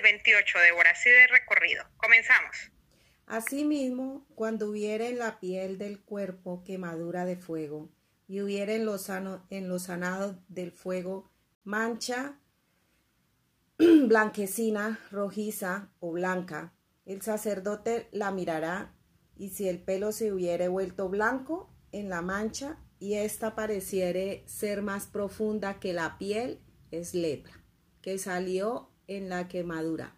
al 28, Débora, así de recorrido. Comenzamos. Asimismo, cuando hubiere en la piel del cuerpo quemadura de fuego, y hubiere en los, en los sanados del fuego mancha blanquecina, rojiza o blanca, el sacerdote la mirará, y si el pelo se hubiere vuelto blanco en la mancha, y ésta pareciere ser más profunda que la piel, es lepra, que salió en la quemadura.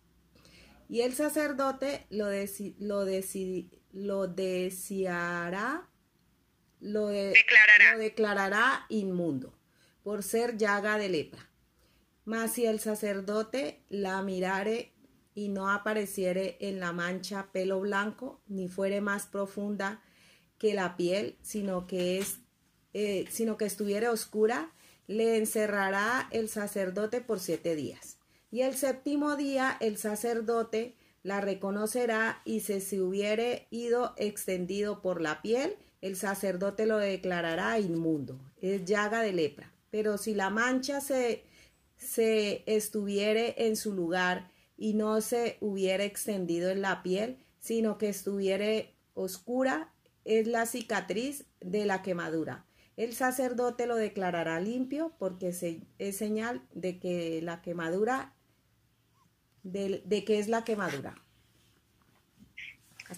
Y el sacerdote lo, lo, lo deseará, lo, declarará. lo declarará inmundo por ser llaga de lepra. Mas si el sacerdote la mirare y no apareciere en la mancha pelo blanco, ni fuere más profunda que la piel, sino que es, eh, sino que estuviere oscura, le encerrará el sacerdote por siete días. Y el séptimo día el sacerdote la reconocerá y si se hubiere ido extendido por la piel, el sacerdote lo declarará inmundo, es llaga de lepra. Pero si la mancha se, se estuviere en su lugar y no se hubiere extendido en la piel, sino que estuviere oscura, es la cicatriz de la quemadura. El sacerdote lo declarará limpio porque es señal de que la quemadura de, qué es la quemadura.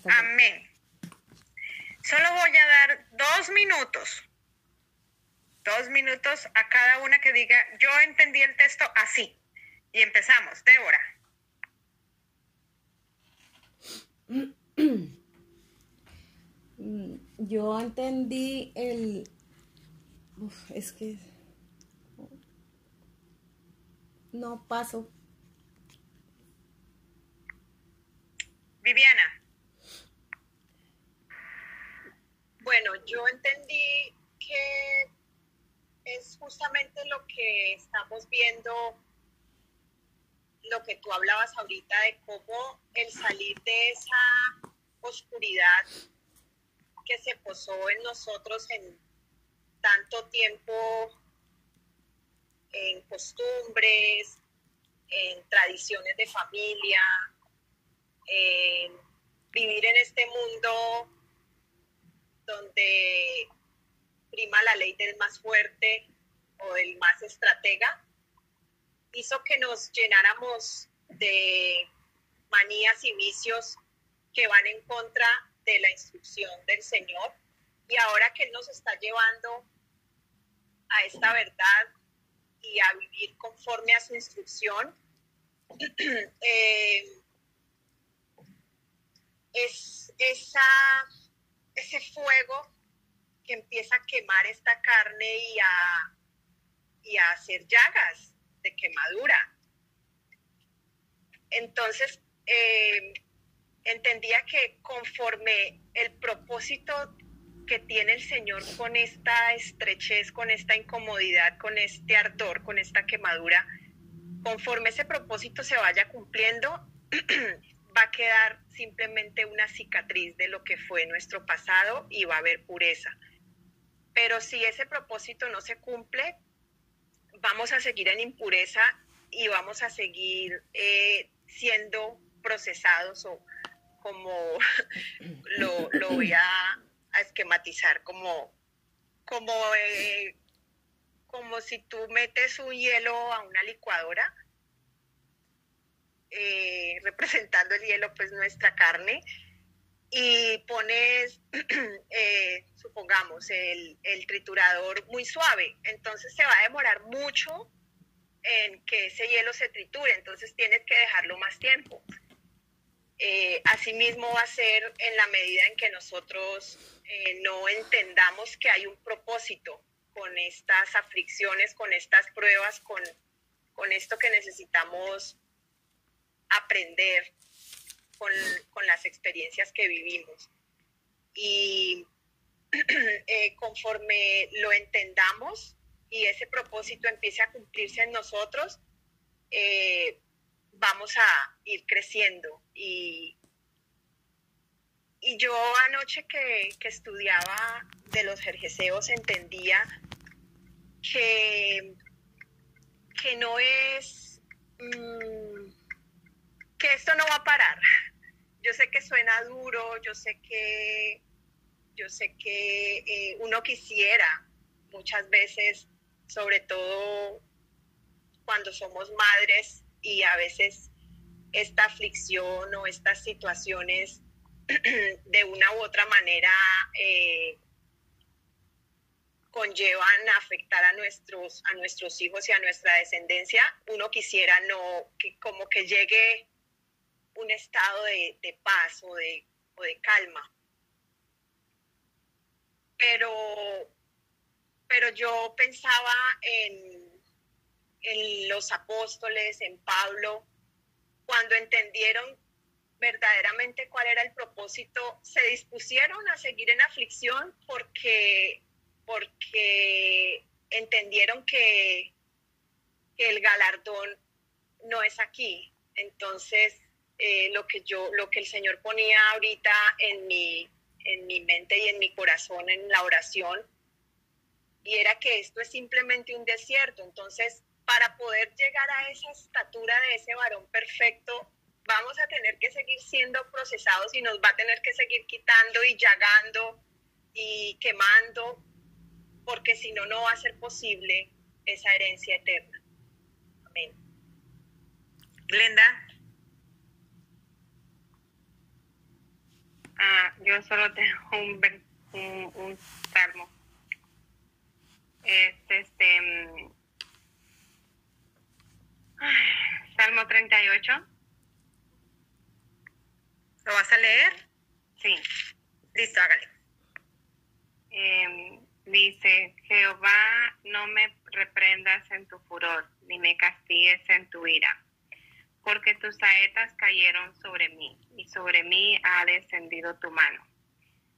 Amén. Solo voy a dar dos minutos, dos minutos a cada una que diga, yo entendí el texto así. Y empezamos, Débora. Yo entendí el... es que... No paso. Viviana. Bueno, yo entendí que es justamente lo que estamos viendo, lo que tú hablabas ahorita de cómo el salir de esa oscuridad que se posó en nosotros en tanto tiempo, en costumbres, en tradiciones de familia, eh, vivir en este mundo donde prima la ley del más fuerte o del más estratega, hizo que nos llenáramos de manías y vicios que van en contra de la instrucción del Señor. Y ahora que Él nos está llevando a esta verdad y a vivir conforme a su instrucción, eh, es esa, ese fuego que empieza a quemar esta carne y a, y a hacer llagas de quemadura. Entonces, eh, entendía que conforme el propósito que tiene el Señor con esta estrechez, con esta incomodidad, con este ardor, con esta quemadura, conforme ese propósito se vaya cumpliendo, va a quedar simplemente una cicatriz de lo que fue nuestro pasado y va a haber pureza. Pero si ese propósito no se cumple, vamos a seguir en impureza y vamos a seguir eh, siendo procesados o como lo, voy a, esquematizar, como, como, eh, como si tú metes un hielo a una licuadora eh, representando el hielo, pues nuestra carne, y pones, eh, supongamos, el, triturador muy suave, entonces se va a demorar mucho en que ese hielo se triture, entonces tienes que dejarlo más tiempo. Eh, asimismo va a ser en la medida en que nosotros no entendamos que hay un propósito con estas aflicciones, con estas pruebas, con, con esto que necesitamos aprender con, las experiencias que vivimos. Y eh, conforme lo entendamos y ese propósito empiece a cumplirse en nosotros, eh, vamos a ir creciendo. Y, y yo anoche que, estudiaba de los jerjeseos entendía que, que no es... Mm, esto no va a parar. Yo sé que suena duro, yo sé que, yo sé que eh, uno quisiera muchas veces, sobre todo cuando somos madres y a veces esta aflicción o estas situaciones de una u otra manera eh, conllevan afectar a nuestros, a nuestros hijos y a nuestra descendencia, uno quisiera no, que como que llegue un estado de, paz o de, de calma. Pero, pero yo pensaba en, en los apóstoles, en Pablo, cuando entendieron verdaderamente cuál era el propósito, se dispusieron a seguir en aflicción porque porque entendieron que, el galardón no es aquí. Entonces, eh, lo que yo, lo que el Señor ponía ahorita en mi, en mi mente y en mi corazón en la oración, y era que esto es simplemente un desierto. Entonces, para poder llegar a esa estatura de ese varón perfecto, vamos a tener que seguir siendo procesados y nos va a tener que seguir quitando y llagando y quemando porque si no, no va a ser posible esa herencia eterna. Amén. Glenda. Ah, yo solo tengo un, un, salmo. Es este. Mm, salmo 38. ¿Lo vas a leer? Sí. Listo, hágale. Eh, Dice, Jehová, no me reprendas en tu furor, ni me castigues en tu ira, porque tus saetas cayeron sobre mí, y sobre mí ha descendido tu mano.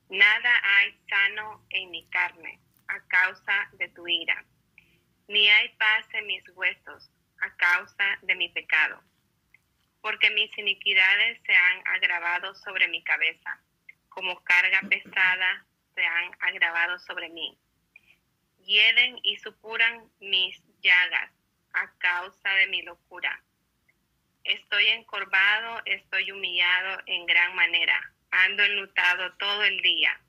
Nada hay sano en mi carne a causa de tu ira, ni hay paz en mis huesos a causa de mi pecado, porque mis iniquidades se han agravado sobre mi cabeza, como carga pesada se han agravado sobre mí. Hieden y supuran mis llagas a causa de mi locura. Estoy encorvado, estoy humillado en gran manera. Ando enlutado todo el día,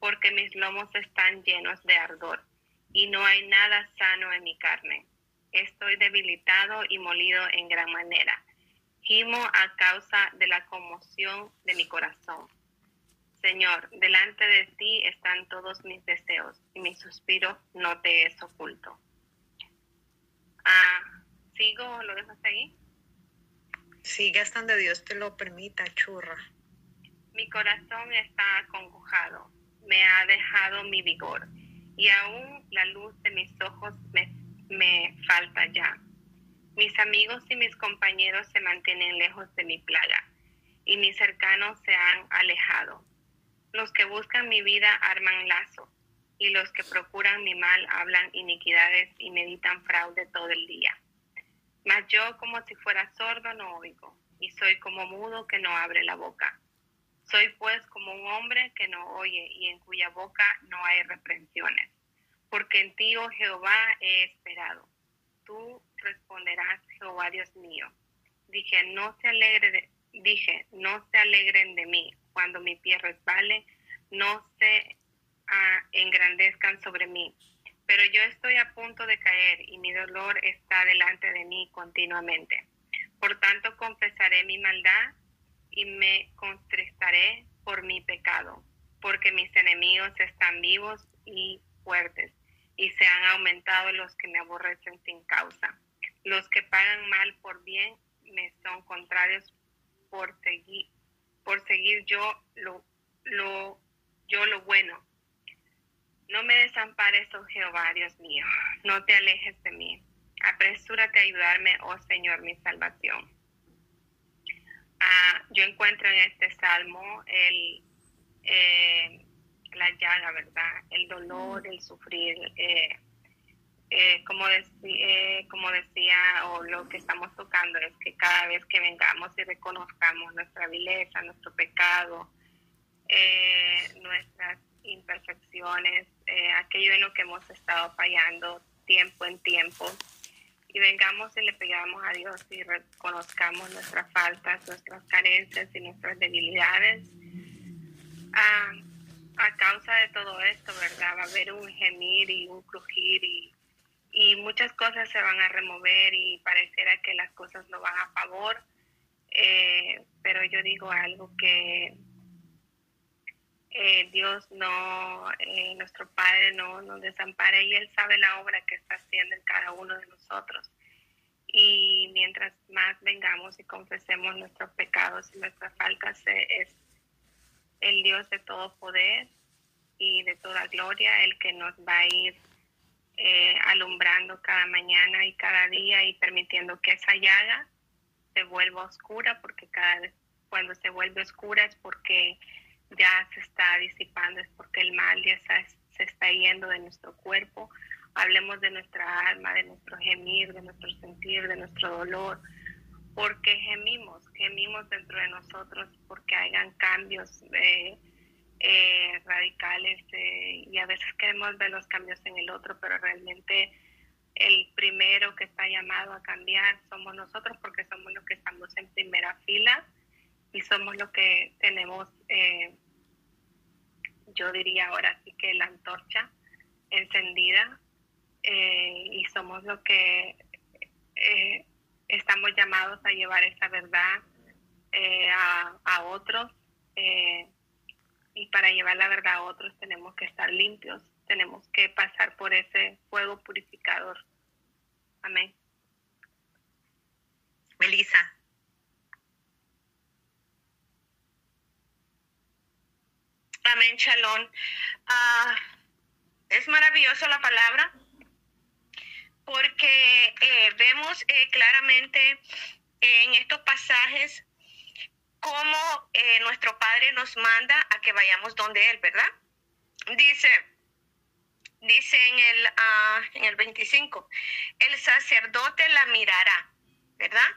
porque mis lomos están llenos de ardor y no hay nada sano en mi carne. Estoy debilitado y molido en gran manera. Gimo a causa de la conmoción de mi corazón. Señor, delante de ti están todos mis deseos y mi suspiro no te es oculto. Ah, ¿Sigo? ¿Lo dejas ahí? Sigue hasta donde Dios te lo permita, churra. Mi corazón está acongojado, me ha dejado mi vigor y aún la luz de mis ojos me, me falta ya. Mis amigos y mis compañeros se mantienen lejos de mi plaga y mis cercanos se han alejado los que buscan mi vida arman lazo, y los que procuran mi mal hablan iniquidades y meditan fraude todo el día. Mas yo como si fuera sordo no oigo, y soy como mudo que no abre la boca. Soy pues como un hombre que no oye y en cuya boca no hay reprensiones. Porque en ti, oh Jehová, he esperado. Tú responderás, Jehová Dios mío. Dije, no se alegre dije, no se alegren de mí, cuando mi pie resbale, no se ah, engrandezcan sobre mí. Pero yo estoy a punto de caer y mi dolor está delante de mí continuamente. Por tanto, confesaré mi maldad y me contristaré por mi pecado, porque mis enemigos están vivos y fuertes, y se han aumentado los que me aborrecen sin causa. Los que pagan mal por bien me son contrarios por seguir, yo lo, yo lo bueno. No me desampares, oh Jehová, Dios mío, no te alejes de mí. Apresúrate a ayudarme, oh Señor, mi salvación. Ah, yo encuentro en este salmo el, eh, la llaga, ¿verdad? El dolor, el sufrir, eh, eh, como, eh, como decía, o lo que estamos tocando es que cada vez que vengamos y reconozcamos nuestra vileza, nuestro pecado, nuestras imperfecciones, aquello en lo que hemos estado fallando tiempo en tiempo, y vengamos y le pegamos a Dios y reconozcamos nuestras faltas, nuestras carencias y nuestras debilidades. Ah, a causa de todo esto, ¿verdad? Va a haber un gemir y un crujir y, y muchas cosas se van a remover y pareciera que las cosas no van a favor. Eh, pero yo digo algo que eh, Dios no, eh, nuestro Padre no nos desampara y Él sabe la obra que está haciendo en cada uno de nosotros. Y mientras más vengamos y confesemos nuestros pecados y nuestras faltas, eh, es el Dios de todo poder y de toda gloria el que nos va a ir alumbrando cada mañana y cada día y permitiendo que esa llaga se vuelva oscura, porque cada vez cuando se vuelve oscura es porque ya se está disipando, es porque el mal ya se está yendo de nuestro cuerpo. Hablemos de nuestra alma, de nuestro gemir, de nuestro sentir, de nuestro dolor, porque gemimos, gemimos dentro de nosotros, porque hayan cambios eh, eh, radicales eh, y a veces queremos ver los cambios en el otro, pero realmente el primero que está llamado a cambiar somos nosotros porque somos los que estamos en primera fila y somos los que tenemos eh, yo diría ahora sí que la antorcha encendida eh, y somos los que eh, estamos llamados a llevar esa verdad eh, a, otros y para llevar la verdad a otros tenemos que estar limpios, tenemos que pasar por ese fuego purificador. Amén. Melissa. Amén, Shalom. Ah, es maravilloso la palabra porque eh, vemos eh, claramente en estos pasajes cómo eh, nuestro Padre nos manda a que vayamos donde Él, ¿verdad? Dice, dice en el, uh, en el 25, el sacerdote la mirará, ¿verdad?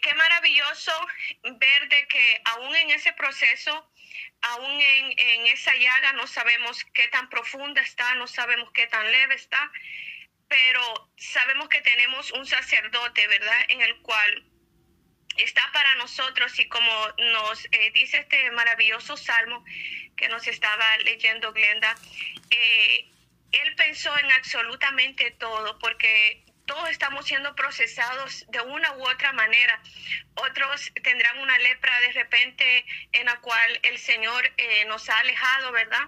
qué maravilloso ver de que aún en ese proceso aún en, esa llaga no sabemos qué tan profunda está, no sabemos qué tan leve está, pero sabemos que tenemos un sacerdote, ¿verdad? En el cual está para nosotros y como nos eh, dice este maravilloso salmo que nos estaba leyendo Glenda, eh, él pensó en absolutamente todo porque todos estamos siendo procesados de una u otra manera. Otros tendrán una lepra de repente en la cual el Señor eh, nos ha alejado, ¿verdad?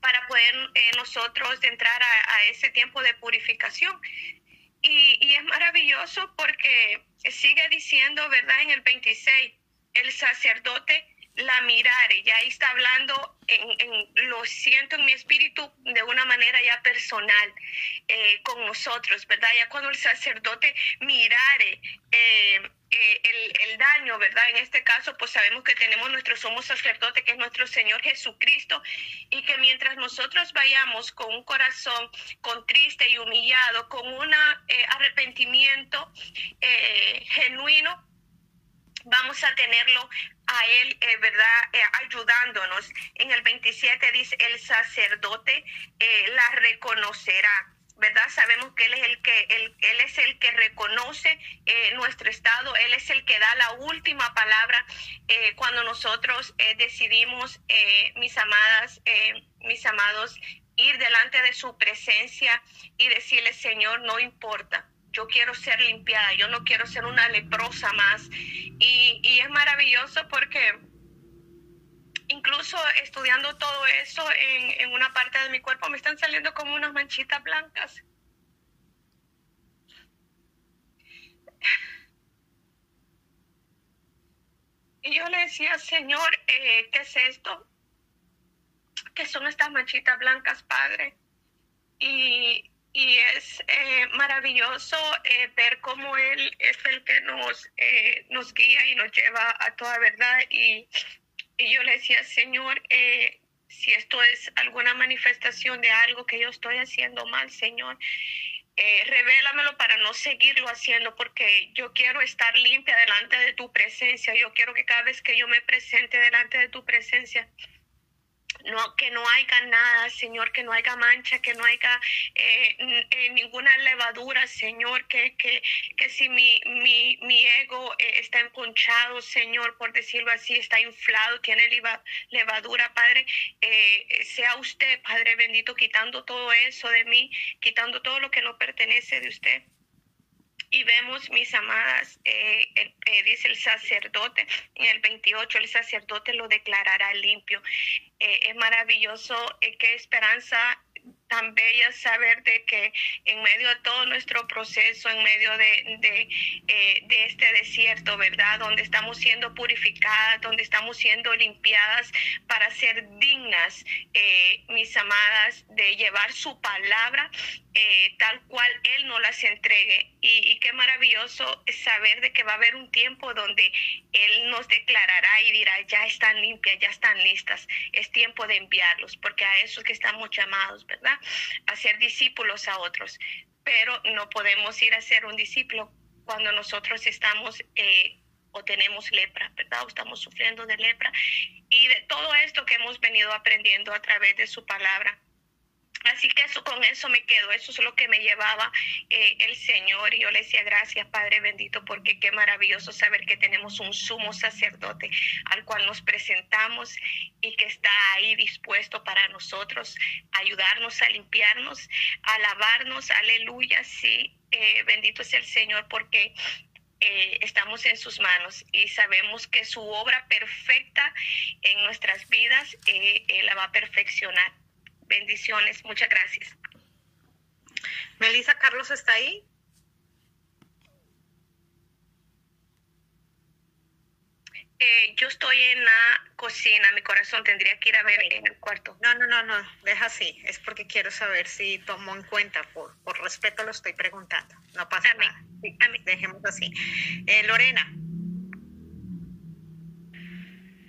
Para poder eh, nosotros entrar a, ese tiempo de purificación. Y, y es maravilloso porque sigue diciendo, ¿verdad? En el 26, el sacerdote la mirare, ya está hablando, en, lo siento en mi espíritu de una manera ya personal eh, con nosotros, ¿verdad? Ya cuando el sacerdote mirare eh, eh, el, el, daño, ¿verdad? En este caso, pues sabemos que tenemos nuestro sumo sacerdote, que es nuestro Señor Jesucristo, y que mientras nosotros vayamos con un corazón con triste y humillado, con un arrepentimiento genuino, vamos a tenerlo a él, eh, ¿verdad? Eh, ayudándonos. En el 27 dice, el sacerdote eh, la reconocerá. ¿verdad? Sabemos que Él es el que, él, él es el que reconoce nuestro estado, Él es el que da la última palabra cuando nosotros decidimos, mis amadas, mis amados, ir delante de su presencia y decirle, Señor, no importa, yo quiero ser limpiada, yo no quiero ser una leprosa más. Y, es maravilloso porque incluso estudiando todo eso en, en, una parte de mi cuerpo me están saliendo como unas manchitas blancas. Y yo le decía, Señor, eh, ¿qué es esto? ¿Qué son estas manchitas blancas, Padre? Y, y es eh, maravilloso eh, ver cómo Él es el que nos, eh, nos guía y nos lleva a toda verdad. Y, y yo le decía, Señor, si esto es alguna manifestación de algo que yo estoy haciendo mal, Señor, revélamelo para no seguirlo haciendo, porque yo quiero estar limpia delante de tu presencia. Yo quiero que cada vez que yo me presente delante de tu presencia, no, que no haya nada, Señor, que no haya mancha, que no haya eh, eh, ninguna levadura, Señor, que, que, que si mi, mi, mi ego eh, está emponchado, Señor, por decirlo así, está inflado, tiene levadura, Padre, sea usted, Padre bendito, quitando todo eso de mí, quitando todo lo que no pertenece de usted. Y vemos, mis amadas, eh, eh, dice el sacerdote, en el 28 el sacerdote lo declarará limpio. Eh, es maravilloso, qué esperanza tan bella saber de que en medio de todo nuestro proceso, en medio de, de, de, este desierto, ¿verdad? Donde estamos siendo purificadas, donde estamos siendo limpiadas para ser dignas, mis amadas, de llevar su palabra eh, tal cual Él nos las entregue. Y, qué maravilloso saber de que va a haber un tiempo donde Él nos declarará y dirá, ya están limpias, ya están listas, es tiempo de enviarlos, porque a esos que estamos llamados, ¿verdad? A ser discípulos a otros. Pero no podemos ir a ser un discípulo cuando nosotros estamos... Eh, o tenemos lepra, ¿verdad? O estamos sufriendo de lepra. Y de todo esto que hemos venido aprendiendo a través de su palabra, Así que con eso me quedo, eso es lo que me llevaba eh, el Señor. Y yo le decía gracias, Padre bendito, porque qué maravilloso saber que tenemos un sumo sacerdote al cual nos presentamos y que está ahí dispuesto para nosotros, ayudarnos a limpiarnos, a lavarnos, aleluya, sí, eh, bendito es el Señor, porque eh, estamos en sus manos y sabemos que su obra perfecta en nuestras vidas la va a perfeccionar. Bendiciones, muchas gracias. Melissa Carlos está ahí. Eh, yo estoy en la cocina, mi corazón tendría que ir a ver en el cuarto. No, no, no, no, deja así. Es porque quiero saber si tomó en cuenta, por, por respeto lo estoy preguntando. No pasa nada. Dejemos así. Eh, Lorena.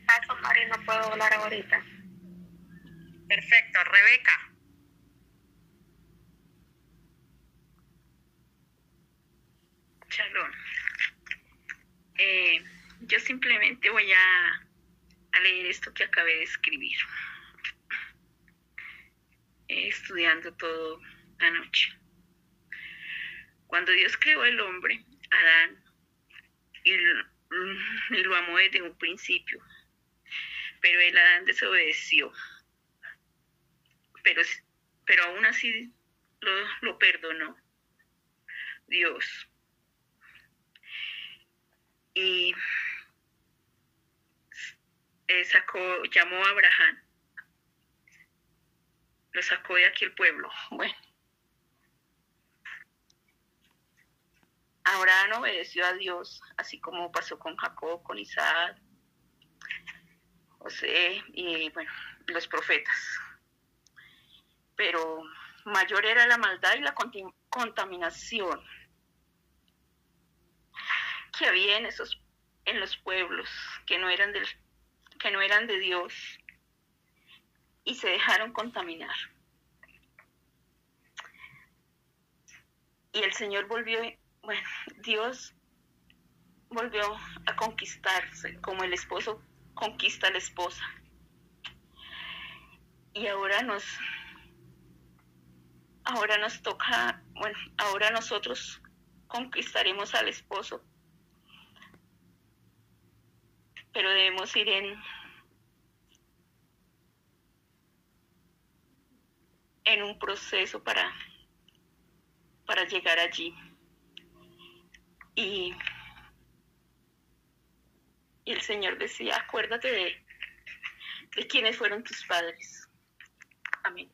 Paso, Mari, no puedo hablar ahorita. Perfecto, Rebeca. Shalom. Eh, yo simplemente voy a, leer esto que acabé de escribir, eh, estudiando todo anoche. Cuando Dios creó el hombre, Adán, y lo amó desde un principio, pero el Adán desobedeció pero, pero aún así lo, perdonó Dios. Y eh, sacó, llamó a Abraham, lo sacó de aquí el pueblo. Bueno, Abraham obedeció a Dios, así como pasó con Jacob, con Isaac, José y bueno, los profetas pero mayor era la maldad y la contaminación que había en esos en los pueblos que no eran que no eran de Dios y se dejaron contaminar. Y el Señor volvió, bueno, Dios volvió a conquistarse como el esposo conquista a la esposa. Y ahora nos ahora nos toca, bueno, ahora nosotros conquistaremos al esposo, pero debemos ir en, en un proceso para, para llegar allí. Y, y el Señor decía, acuérdate de, de quiénes fueron tus padres. Amén.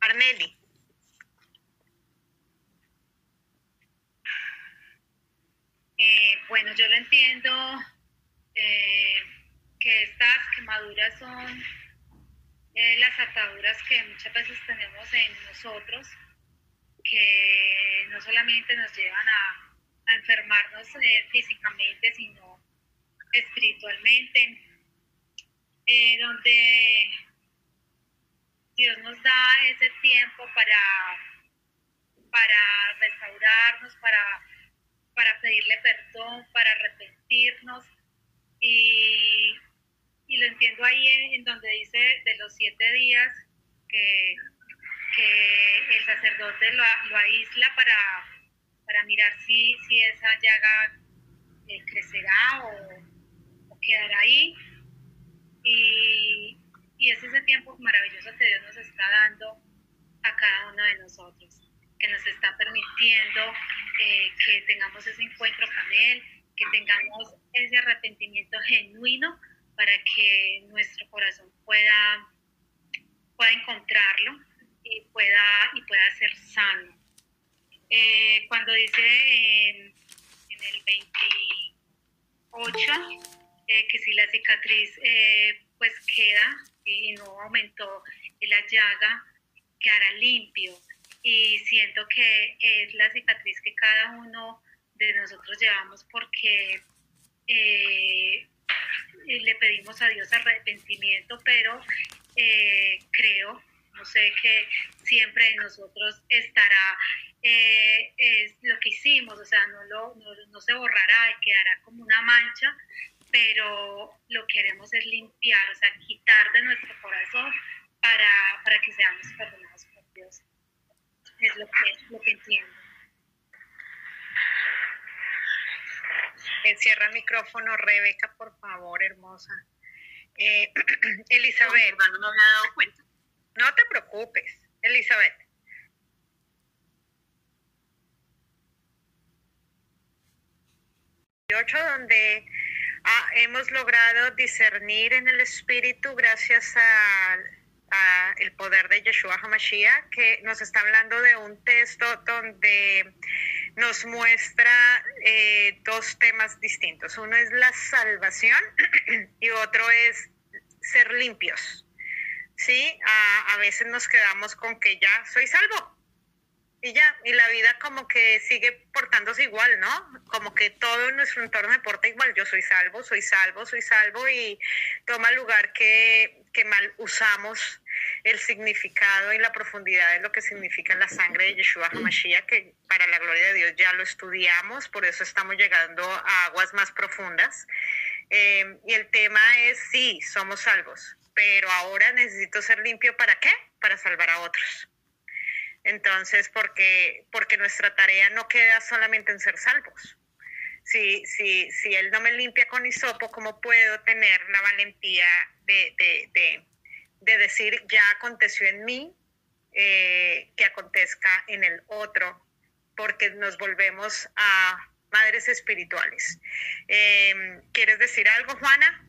Arneli. Eh, bueno, yo lo entiendo eh, que estas quemaduras son eh, las ataduras que muchas veces tenemos en nosotros, que no solamente nos llevan a, enfermarnos físicamente, sino espiritualmente, donde Dios nos da ese tiempo para, para restaurarnos, para, para pedirle perdón, para arrepentirnos. Y, y lo entiendo ahí en, donde dice de los siete días que, que el sacerdote lo, lo aísla para, para mirar si, si esa llaga eh, crecerá o, quedará ahí. Y, y es ese tiempo maravilloso que Dios nos está dando a cada uno de nosotros, que nos está permitiendo eh, que tengamos ese encuentro con Él, que tengamos ese arrepentimiento genuino para que nuestro corazón pueda, pueda encontrarlo y pueda, y pueda ser sano. Eh, cuando dice en, el 28 eh, que si la cicatriz pues queda y no aumentó la llaga, quedará limpio. Y siento que es la cicatriz que cada uno de nosotros llevamos porque eh, le pedimos a Dios arrepentimiento, pero eh, creo, no sé, que siempre en nosotros estará eh, es lo que hicimos, o sea, no, lo, no, no se borrará, quedará como una mancha, pero lo que queremos es limpiar, o sea, quitar de nuestro corazón para, para que seamos perdonados por Dios. Es lo que, lo que entiendo. Encierra el micrófono, Rebeca, por favor, hermosa. Eh, Elizabeth. No, me había dado cuenta. No te preocupes, Elizabeth. donde ah, hemos logrado discernir en el espíritu gracias a, el poder de Yeshua HaMashiach, que nos está hablando de un texto donde nos muestra eh, dos temas distintos. Uno es la salvación y otro es ser limpios. Sí, a, a veces nos quedamos con que ya soy salvo, y ya, y la vida como que sigue portándose igual, ¿no? Como que todo nuestro entorno se porta igual. Yo soy salvo, soy salvo, soy salvo y toma lugar que, que mal usamos el significado y la profundidad de lo que significa la sangre de Yeshua HaMashiach, que para la gloria de Dios ya lo estudiamos, por eso estamos llegando a aguas más profundas. Eh, y el tema es, sí, somos salvos, pero ahora necesito ser limpio para qué? Para salvar a otros. Entonces, porque, porque nuestra tarea no queda solamente en ser salvos. Si, si, si Él no me limpia con hisopo, ¿cómo puedo tener la valentía de, de, de, decir, ya aconteció en mí, eh, que acontezca en el otro? Porque nos volvemos a madres espirituales. Eh, ¿Quieres decir algo, Juana?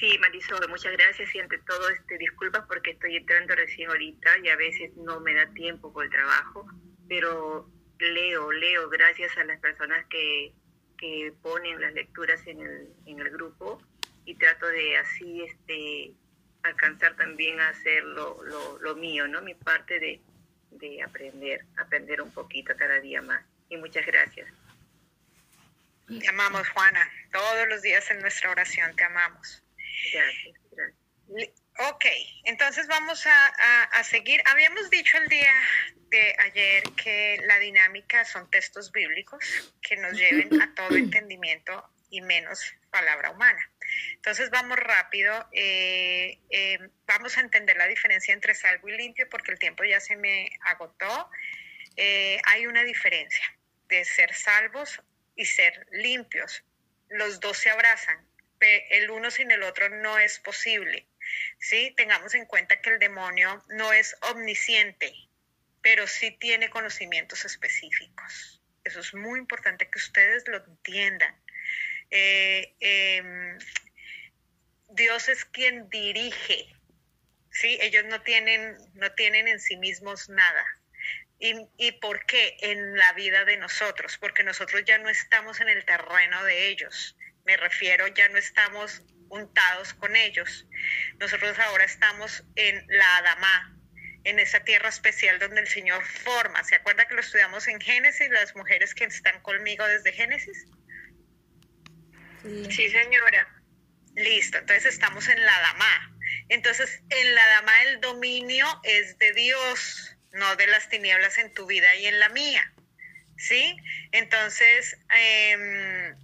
Sí, Marisol, muchas gracias y ante todo este, disculpas porque estoy entrando recién ahorita y a veces no me da tiempo por el trabajo, pero leo, leo gracias a las personas que, que ponen las lecturas en el, en el grupo y trato de así este, alcanzar también a hacer lo, lo, lo mío, ¿no? Mi parte de, de aprender, aprender un poquito cada día más. Y muchas gracias. Te amamos, Juana. Todos los días en nuestra oración te amamos. Ok, entonces vamos a, seguir. Habíamos dicho el día de ayer que la dinámica son textos bíblicos que nos lleven a todo entendimiento y menos palabra humana. Entonces vamos rápido, eh, eh, vamos a entender la diferencia entre salvo y limpio porque el tiempo ya se me agotó. Eh, hay una diferencia de ser salvos y ser limpios. Los dos se abrazan, el uno sin el otro no es posible. ¿sí? Tengamos en cuenta que el demonio no es omnisciente, pero sí tiene conocimientos específicos. Eso es muy importante que ustedes lo entiendan. Eh, em, Dios es quien dirige, ¿sí? Ellos no tienen, no tienen en sí mismos nada. ¿Y, ¿Y por qué? En la vida de nosotros, porque nosotros ya no estamos en el terreno de ellos me refiero, ya no estamos untados con ellos. Nosotros ahora estamos en la Adamá, en esa tierra especial donde el Señor forma. ¿Se acuerda que lo estudiamos en Génesis, las mujeres que están conmigo desde Génesis? Sí, señora. Listo, entonces estamos en la Adamá. Entonces, en la Adamá el dominio es de Dios, no de las tinieblas en tu vida y en la mía. ¿Sí? Entonces, eh,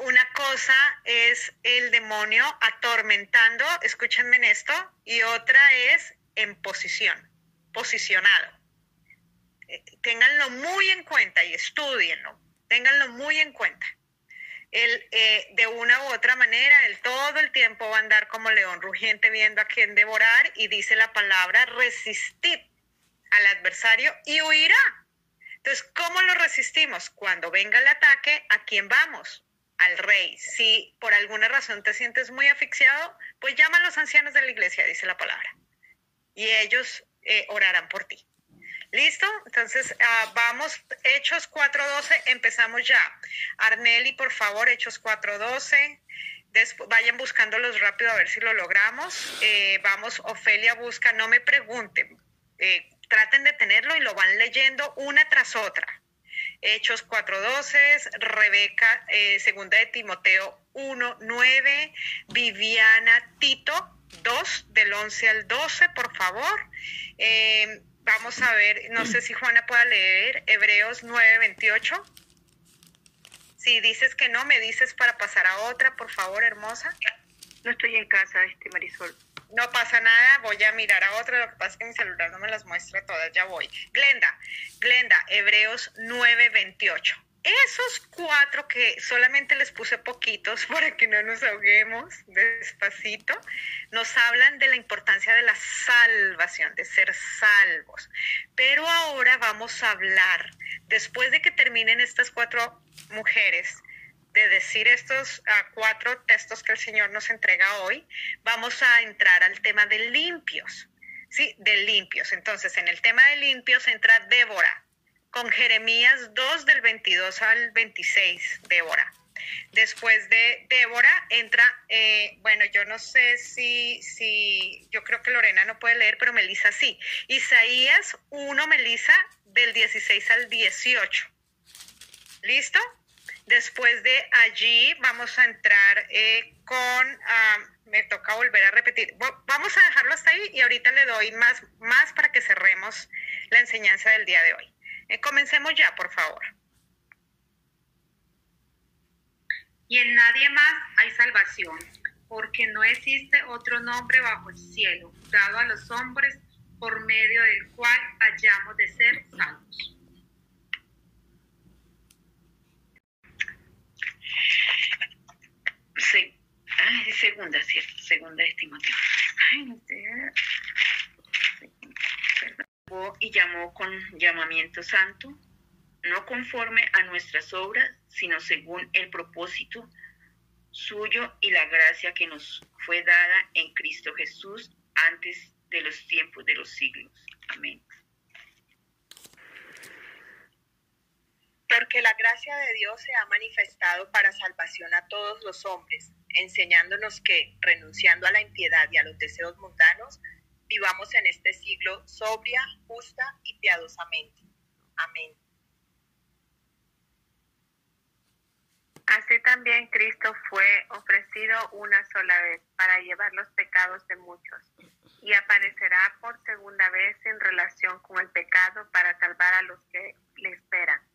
una cosa es el demonio atormentando, escúchenme en esto, y otra es en posición, posicionado. Eh, ténganlo muy en cuenta y estudienlo, ténganlo muy en cuenta. Él, eh, de una u otra manera, él todo el tiempo va a andar como león rugiente viendo a quién devorar y dice la palabra resistir al adversario y huirá. Entonces, ¿cómo lo resistimos? Cuando venga el ataque, ¿a quién vamos? Al rey. Si por alguna razón te sientes muy asfixiado, pues llama a los ancianos de la iglesia, dice la palabra. Y ellos eh, orarán por ti. ¿Listo? Entonces, uh, vamos, Hechos 4.12, empezamos ya. Arneli, por favor, Hechos 4.12. vayan buscándolos rápido a ver si lo logramos. Eh, vamos, Ofelia busca, no me pregunten, eh, traten de tenerlo y lo van leyendo una tras otra. Hechos 4.12, Rebeca, eh, segunda de Timoteo 1.9, Viviana Tito 2, del 11 al 12, por favor. Eh, Vamos a ver, no sé si Juana pueda leer Hebreos 9:28. Si dices que no, me dices para pasar a otra, por favor, hermosa. No estoy en casa, este Marisol. No pasa nada, voy a mirar a otra, lo que pasa es que mi celular no me las muestra todas, ya voy. Glenda, Glenda, Hebreos 9:28 esos cuatro que solamente les puse poquitos para que no nos ahoguemos despacito, nos hablan de la importancia de la salvación, de ser salvos. Pero ahora vamos a hablar, después de que terminen estas cuatro mujeres, de decir estos uh, cuatro textos que el Señor nos entrega hoy, vamos a entrar al tema de limpios, ¿sí? De limpios. Entonces, en el tema de limpios entra Débora, con Jeremías 2 del 22 al 26, Débora. Después de Débora entra, eh, bueno, yo no sé si, si, yo creo que Lorena no puede leer, pero Melisa sí. Isaías 1, Melisa, del 16 al 18. ¿Listo? Después de allí vamos a entrar eh, con, ah, me toca volver a repetir, vamos a dejarlo hasta ahí y ahorita le doy más, más para que cerremos la enseñanza del día de hoy. Eh, comencemos ya, por favor. Y en nadie más hay salvación, porque no existe otro nombre bajo el cielo dado a los hombres por medio del cual hayamos de ser salvos. Sí. Ay, segunda, cierto, segunda. Ay, y llamó con llamamiento santo, no conforme a nuestras obras, sino según el propósito suyo y la gracia que nos fue dada en Cristo Jesús antes de los tiempos de los siglos. Amén. Porque la gracia de Dios se ha manifestado para salvación a todos los hombres, enseñándonos que, renunciando a la impiedad y a los deseos mundanos, vivamos en este siglo sobria, justa y piadosamente. Amén. Así también Cristo fue ofrecido una sola vez para llevar los pecados de muchos y aparecerá por segunda vez en relación con el pecado para salvar a los que le esperan.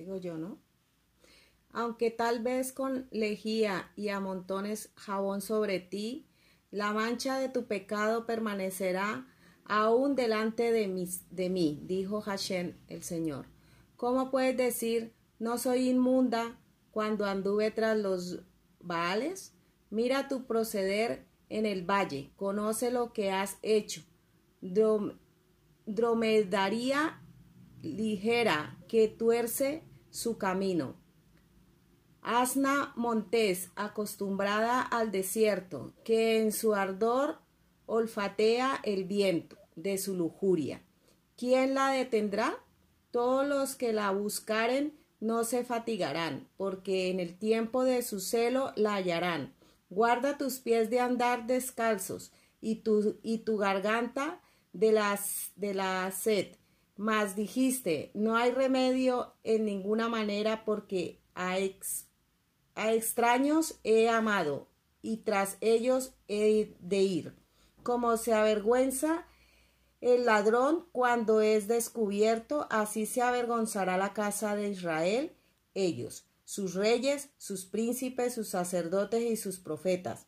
Sigo yo, ¿no? aunque tal vez con lejía y amontones jabón sobre ti, la mancha de tu pecado permanecerá aún delante de mí, de mí dijo Hashem el Señor. ¿Cómo puedes decir, no soy inmunda cuando anduve tras los Baales? Mira tu proceder en el valle, conoce lo que has hecho. dromedaría ligera que tuerce su camino Asna montés, acostumbrada al desierto, que en su ardor olfatea el viento de su lujuria. ¿Quién la detendrá? Todos los que la buscaren no se fatigarán, porque en el tiempo de su celo la hallarán. Guarda tus pies de andar descalzos y tu, y tu garganta de, las, de la sed. Mas dijiste, no hay remedio en ninguna manera porque a ex a extraños he amado, y tras ellos he de ir. Como se avergüenza el ladrón cuando es descubierto, así se avergonzará la casa de Israel, ellos, sus reyes, sus príncipes, sus sacerdotes y sus profetas,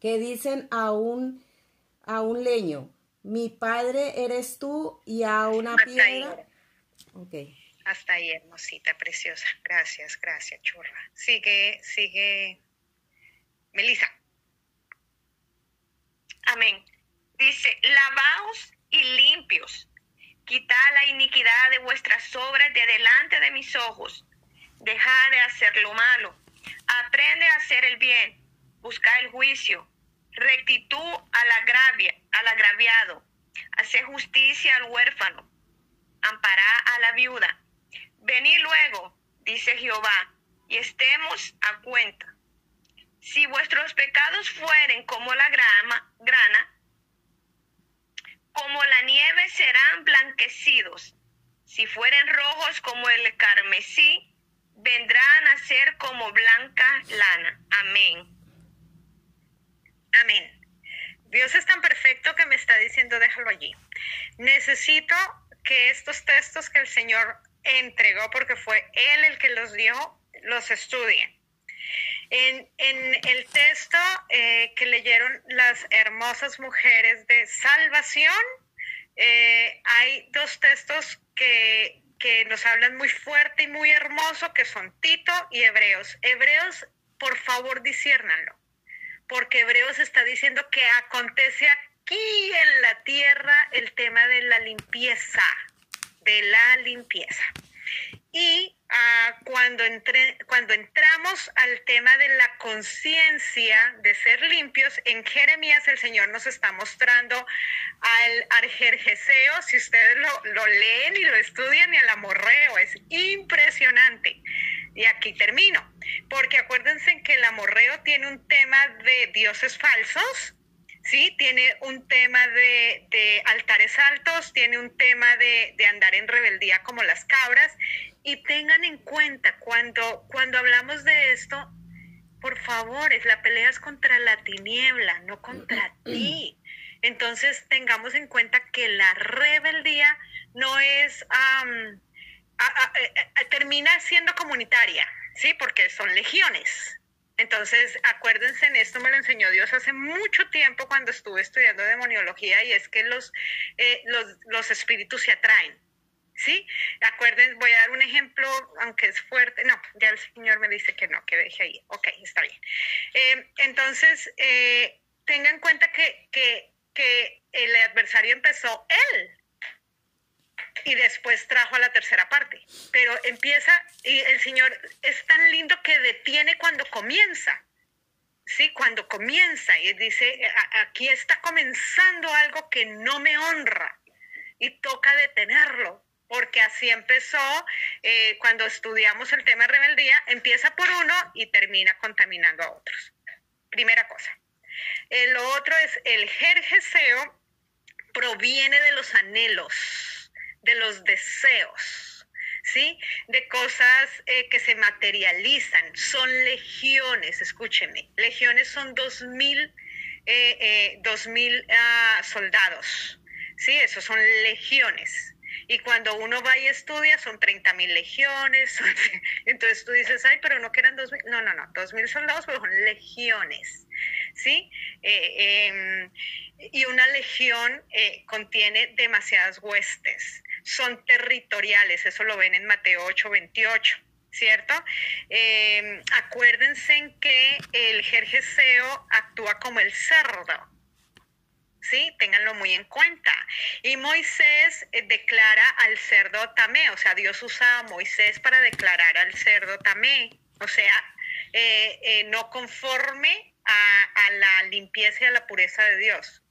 que dicen a un, a un leño, mi padre eres tú, y a una piedra. Hasta ahí, hermosita, preciosa. Gracias, gracias, churra. Sigue, sigue. Melissa. Amén. Dice, lavaos y limpios. Quitad la iniquidad de vuestras obras de delante de mis ojos. Dejad de hacer lo malo. Aprende a hacer el bien. Busca el juicio. Rectitud al, al agraviado. Hace justicia al huérfano. Ampará a la viuda. Venid luego, dice Jehová, y estemos a cuenta. Si vuestros pecados fueren como la grama, grana, como la nieve serán blanquecidos. Si fueren rojos como el carmesí, vendrán a ser como blanca lana. Amén. Amén. Dios es tan perfecto que me está diciendo, déjalo allí. Necesito que estos textos que el Señor entregó, porque fue Él el que los dio, los estudien. En, el texto eh, que leyeron las hermosas mujeres de salvación, eh, hay dos textos que, que nos hablan muy fuerte y muy hermoso, que son Tito y Hebreos. Hebreos, por favor, disciérnanlo, porque Hebreos está diciendo que acontece aquí en la tierra el tema de la limpieza, de la limpieza. Y ah, cuando, cuando entramos al tema de la conciencia de ser limpios, en Jeremías el Señor nos está mostrando al arjerjeseo, si ustedes lo, lo leen y lo estudian, y al amorreo, es impresionante. Y aquí termino, porque acuérdense que el amorreo tiene un tema de dioses falsos, ¿sí? Tiene un tema de, altares altos, tiene un tema de, andar en rebeldía como las cabras. Y tengan en cuenta, cuando, cuando hablamos de esto, por favor, es la pelea es contra la tiniebla, no contra ti. Entonces tengamos en cuenta que la rebeldía no es, termina siendo comunitaria, ¿sí? Porque son legiones, entonces, acuérdense, en esto me lo enseñó Dios hace mucho tiempo cuando estuve estudiando demoniología y es que los, eh, los, los, espíritus se atraen. ¿Sí? Acuérdense, voy a dar un ejemplo, aunque es fuerte. No, ya el Señor me dice que no, que deje ahí. Ok, está bien. Eh, entonces, eh, tenga en cuenta que, que, que el adversario empezó él y después trajo a la tercera parte. Pero empieza y el Señor es tan lindo que detiene cuando comienza. Sí, cuando comienza y dice, aquí está comenzando algo que no me honra y toca detenerlo, porque así empezó eh, cuando estudiamos el tema de rebeldía, empieza por uno y termina contaminando a otros. Primera cosa. El otro es el jerjeseo, proviene de los anhelos de los deseos, ¿sí? De cosas eh, que se materializan. Son legiones, escúchenme. Legiones son dos mil, eh, dos mil ah, soldados, ¿sí? Esos son legiones. Y cuando uno va y estudia, son 30 mil legiones. Entonces tú dices, ay, pero no que eran dos mil. No, no, no, dos mil soldados, pero son legiones. ¿Sí? Em, y una legión contiene demasiadas huestes son territoriales, eso lo ven en Mateo 8, 28. ¿cierto? Em, acuérdense que el jerjeseo actúa como el cerdo, ¿sí? Ténganlo muy en cuenta. Y Moisés eh, declara al cerdo tamé, o sea, Dios usa a Moisés para declarar al cerdo tamé, o sea, eh, eh, no conforme a, a la limpieza y a la pureza de Dios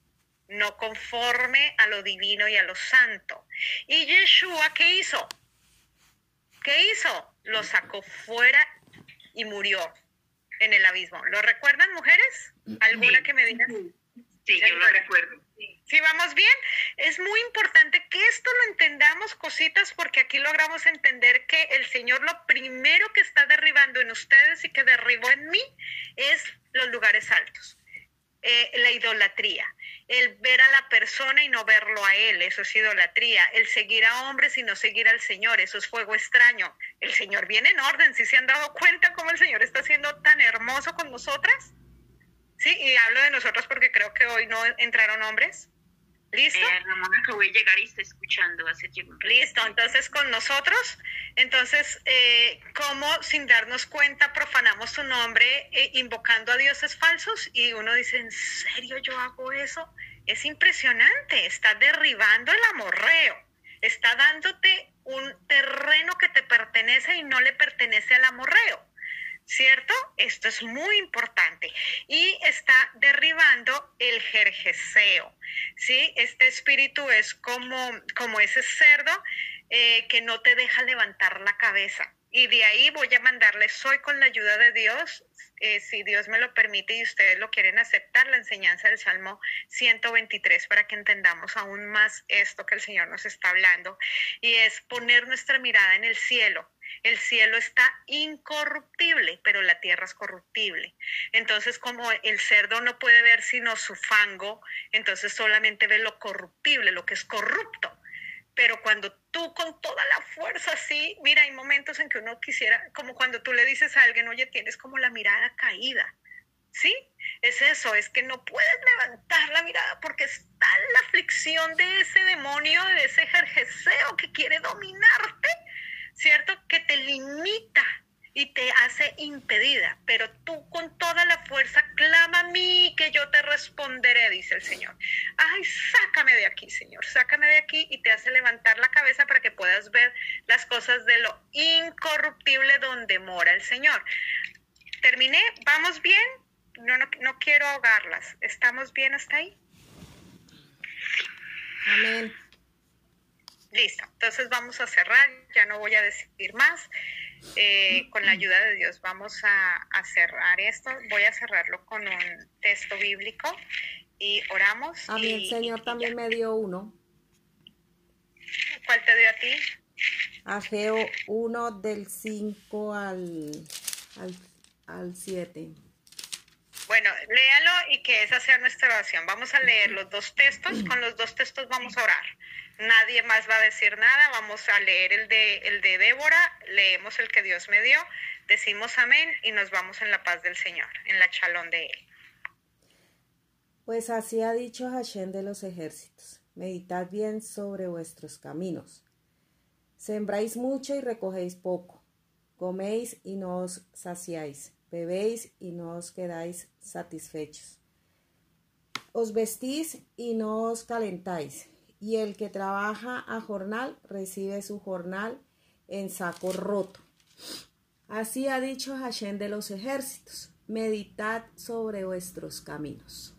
no conforme a lo divino y a lo santo. ¿Y Yeshua qué hizo? ¿Qué hizo? Lo sacó fuera y murió en el abismo. ¿Lo recuerdan, mujeres? ¿Alguna que me diga? Sí, yo lo recuerdo. Si vamos bien, es muy importante que esto lo entendamos, cositas, porque aquí logramos entender que el Señor lo primero que está derribando en ustedes y que derribó en mí es los lugares altos eh, la idolatría. El ver a la persona y no verlo a él, eso es idolatría. El seguir a hombres y no seguir al Señor, eso es fuego extraño. El Señor viene en orden, si se han dado cuenta cómo el Señor está siendo tan hermoso con nosotras. Sí, y hablo de nosotros porque creo que hoy no entraron hombres. ¿Listo? Eh, Ramona, que voy a llegar y está escuchando hace tiempo. Listo, entonces con nosotros, entonces, eh, ¿cómo sin darnos cuenta profanamos su nombre eh, invocando a dioses falsos? Y uno dice, ¿en serio yo hago eso? Es impresionante, está derribando el amorreo, está dándote un terreno que te pertenece y no le pertenece al amorreo. ¿Cierto? Esto es muy importante. Y está derribando el jerjeseo, ¿sí? Este espíritu es como, como ese cerdo eh, que no te deja levantar la cabeza. Y de ahí voy a mandarles hoy con la ayuda de Dios, eh, si Dios me lo permite y ustedes lo quieren aceptar, la enseñanza del Salmo 123 para que entendamos aún más esto que el Señor nos está hablando. Y es poner nuestra mirada en el cielo, el cielo está incorruptible, pero la tierra es corruptible. Entonces, como el cerdo no puede ver sino su fango, entonces solamente ve lo corruptible, lo que es corrupto. Pero cuando tú con toda la fuerza, sí, mira, hay momentos en que uno quisiera, como cuando tú le dices a alguien, oye, tienes como la mirada caída. ¿Sí? Es eso, es que no puedes levantar la mirada porque está la aflicción de ese demonio, de ese ejerceseo que quiere dominarte ¿cierto? Que te limita y te hace impedida, pero tú con toda la fuerza clama a mí que yo te responderé, dice el Señor. Ay, sácame de aquí, Señor, sácame de aquí y te hace levantar la cabeza para que puedas ver las cosas de lo incorruptible donde mora el Señor. Terminé, ¿vamos bien? No, no, no quiero ahogarlas. ¿Estamos bien hasta ahí? Amén. Listo, entonces vamos a cerrar, ya no voy a decir más. Eh, con la ayuda de Dios vamos a, cerrar esto. Voy a cerrarlo con un texto bíblico y oramos. A mí el Señor también me dio uno. ¿Cuál te dio a ti? Ageo 1 del 5 al, al 7. Bueno, léalo y que esa sea nuestra oración. Vamos a leer los dos textos, con los dos textos vamos a orar. Nadie más va a decir nada, vamos a leer el de, el de Débora, leemos el que Dios me dio, decimos amén y nos vamos en la paz del Señor, en la chalón de Él. Pues así ha dicho Hashem de los ejércitos, meditad bien sobre vuestros caminos. Sembráis mucho y recogéis poco, coméis y no os saciáis, bebéis y no os quedáis satisfechos. Os vestís y no os calentáis, y el que trabaja a jornal recibe su jornal en saco roto. Así ha dicho Hashem de los ejércitos, meditad sobre vuestros caminos.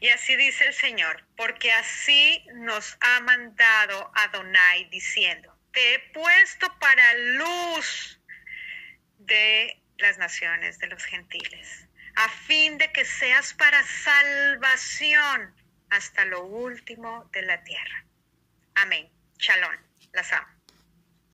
Y así dice el Señor, porque así nos ha mandado Adonai diciendo, te he puesto para luz de las naciones, de los gentiles a fin de que seas para salvación hasta lo último de la tierra. Amén. Shalom. Las amo.